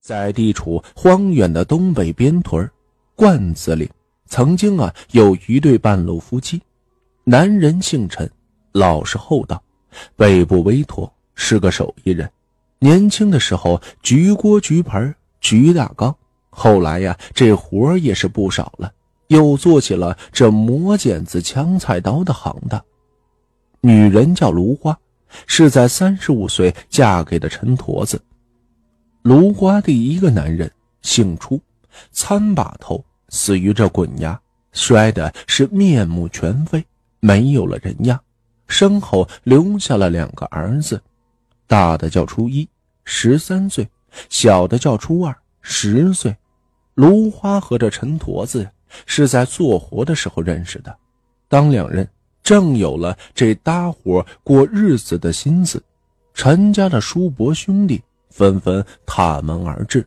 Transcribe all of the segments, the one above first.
在地处荒远的东北边屯罐子岭，曾经啊有一对半路夫妻，男人姓陈，老实厚道，背部微驼，是个手艺人。年轻的时候举锅举盆举大缸，后来呀这活也是不少了，又做起了这磨剪子、抢菜刀的行当。女人叫芦花，是在三十五岁嫁给的陈驼子。芦花的一个男人姓初，参把头死于这滚崖，摔的是面目全非，没有了人样。身后留下了两个儿子，大的叫初一，十三岁；小的叫初二，十岁。芦花和这陈坨子是在做活的时候认识的，当两人正有了这搭伙过日子的心思，陈家的叔伯兄弟。纷纷踏门而至，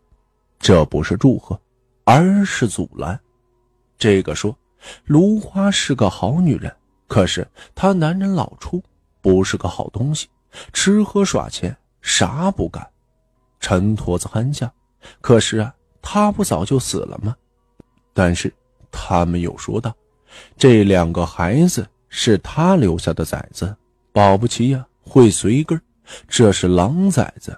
这不是祝贺，而是阻拦。这个说，芦花是个好女人，可是她男人老初不是个好东西，吃喝耍钱啥不干。陈坨子憨笑，可是啊，他不早就死了吗？但是他们又说道，这两个孩子是他留下的崽子，保不齐呀会随根这是狼崽子。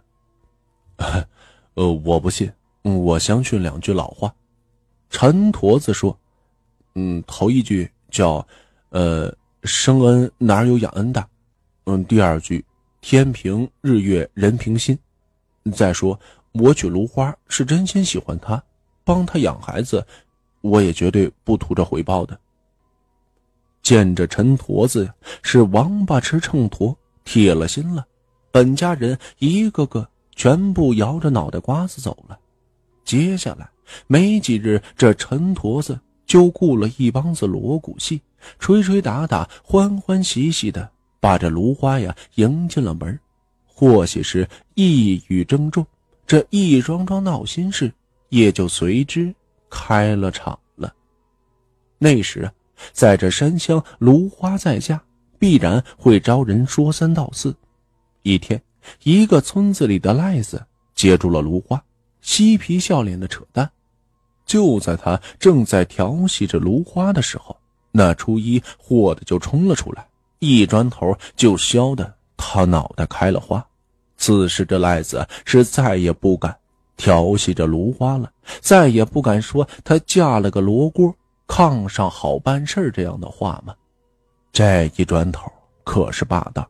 呃，我不信。我相信两句老话。陈驼子说：“嗯，头一句叫‘呃，生恩哪有养恩的’，嗯，第二句‘天平日月人平心’。再说，我娶芦花是真心喜欢她，帮她养孩子，我也绝对不图着回报的。”见着陈坨子是王八吃秤砣，铁了心了。本家人一个个。全部摇着脑袋瓜子走了。接下来没几日，这陈坨子就雇了一帮子锣鼓戏，吹吹打打，欢欢喜喜的把这芦花呀迎进了门。或许是一语争中，这一桩桩闹心事也就随之开了场了。那时啊，在这山乡，芦花在家必然会招人说三道四。一天。一个村子里的赖子接住了芦花，嬉皮笑脸的扯淡。就在他正在调戏着芦花的时候，那初一豁的就冲了出来，一砖头就削的他脑袋开了花。此时这赖子是再也不敢调戏着芦花了，再也不敢说他嫁了个罗锅炕上好办事这样的话吗？这一砖头可是霸道。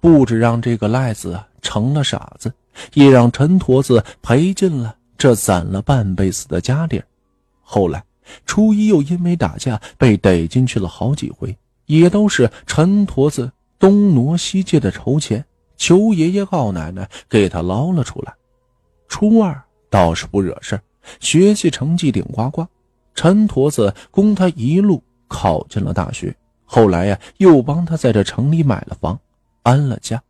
不止让这个赖子成了傻子，也让陈坨子赔尽了这攒了半辈子的家底儿后来，初一又因为打架被逮进去了好几回，也都是陈坨子东挪西借的筹钱，求爷爷告奶奶给他捞了出来。初二倒是不惹事学习成绩顶呱呱，陈坨子供他一路考进了大学。后来呀，又帮他在这城里买了房。安了家，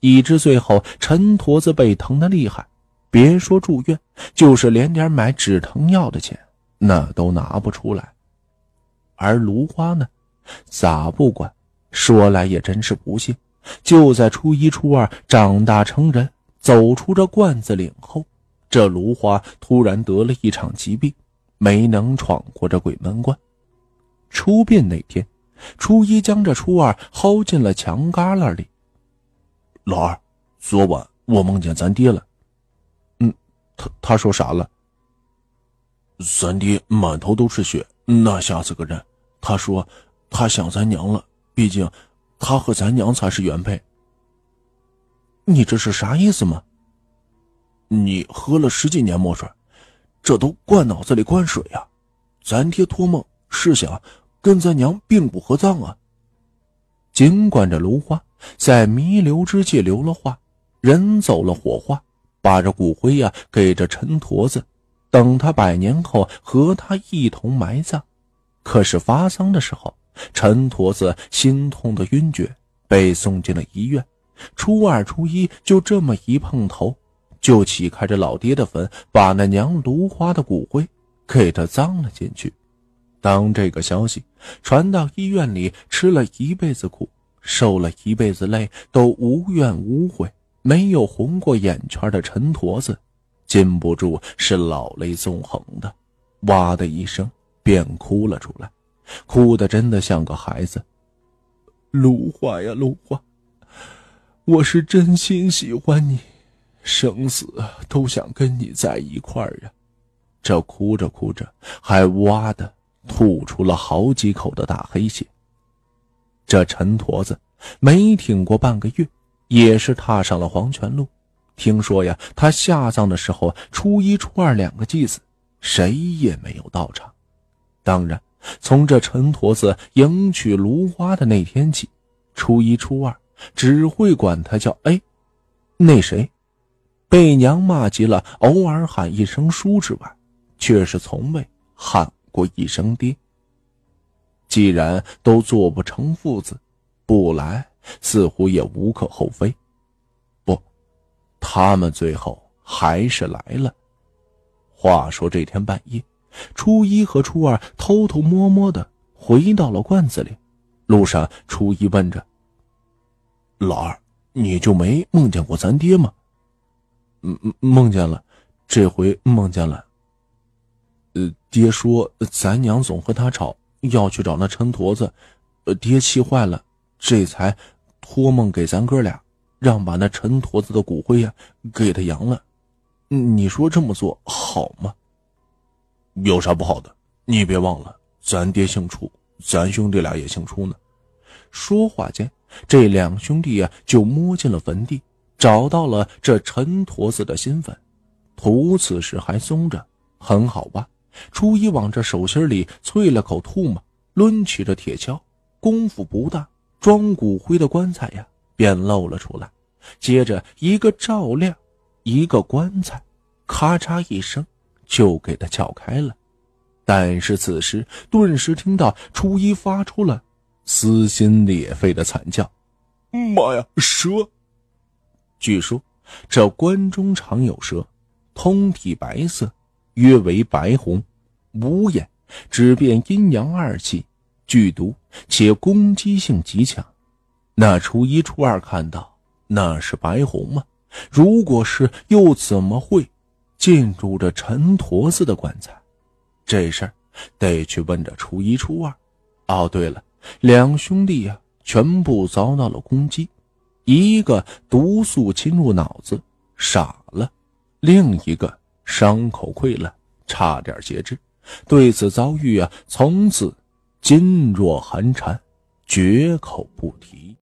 以致最后陈坨子被疼得厉害，别说住院，就是连点买止疼药的钱那都拿不出来。而芦花呢，咋不管？说来也真是不幸，就在初一、初二长大成人，走出这罐子岭后，这芦花突然得了一场疾病，没能闯过这鬼门关。出殡那天，初一将这初二薅进了墙旮旯里。老二，昨晚我梦见咱爹了。嗯，他他说啥了？咱爹满头都是血，那吓死个人。他说他想咱娘了，毕竟他和咱娘才是原配。你这是啥意思吗？你喝了十几年墨水，这都灌脑子里灌水呀！咱爹托梦是想跟咱娘并骨合葬啊。尽管这芦花。在弥留之际留了话，人走了火化，把这骨灰呀给这陈坨子，等他百年后和他一同埋葬。可是发丧的时候，陈坨子心痛的晕厥，被送进了医院。初二、初一就这么一碰头，就起开着老爹的坟，把那娘芦花的骨灰给他葬了进去。当这个消息传到医院里，吃了一辈子苦。受了一辈子累，都无怨无悔，没有红过眼圈的陈坨子，禁不住是老泪纵横的，哇的一声便哭了出来，哭的真的像个孩子。芦花呀，芦花，我是真心喜欢你，生死都想跟你在一块儿呀。这哭着哭着，还哇的吐出了好几口的大黑血。这陈驼子没挺过半个月，也是踏上了黄泉路。听说呀，他下葬的时候，初一、初二两个祭子，谁也没有到场。当然，从这陈驼子迎娶芦花的那天起，初一、初二只会管他叫哎，那谁，被娘骂急了，偶尔喊一声叔之外，却是从未喊过一声爹。既然都做不成父子，不来似乎也无可厚非。不他们最后还是来了。话说这天半夜，初一和初二偷偷摸摸的回到了罐子里。路上，初一问着：“老二，你就没梦见过咱爹吗？”“嗯，梦见了，这回梦见了。”“呃，爹说咱娘总和他吵，要去找那陈坨子，爹气坏了，这才托梦给咱哥俩。”让把那陈坨子的骨灰呀给他扬了，你说这么做好吗？有啥不好的？你别忘了，咱爹姓楚，咱兄弟俩也姓楚呢。说话间，这两兄弟呀就摸进了坟地，找到了这陈坨子的新坟，土此时还松着，很好吧？初一往这手心里啐了口唾沫，抡起这铁锹，功夫不大，装骨灰的棺材呀。便露了出来，接着一个照亮，一个棺材，咔嚓一声就给他撬开了。但是此时顿时听到初一发出了撕心裂肺的惨叫：“妈呀，蛇！”据说这棺中常有蛇，通体白色，约为白红，无眼，只辨阴阳二气，剧毒且攻击性极强。那初一、初二看到那是白红吗？如果是，又怎么会进入这陈坨子的棺材？这事儿得去问这初一、初二。哦，对了，两兄弟呀，全部遭到了攻击，一个毒素侵入脑子，傻了；另一个伤口溃烂，差点截肢。对此遭遇啊，从此噤若寒蝉，绝口不提。